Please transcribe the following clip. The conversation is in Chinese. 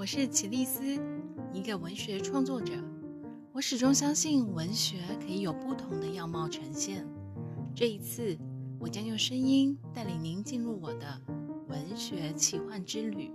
我是齐丽斯一个文学创作者。我始终相信文学可以有不同的样貌呈现。这一次我将用声音带领您进入我的文学奇幻之旅。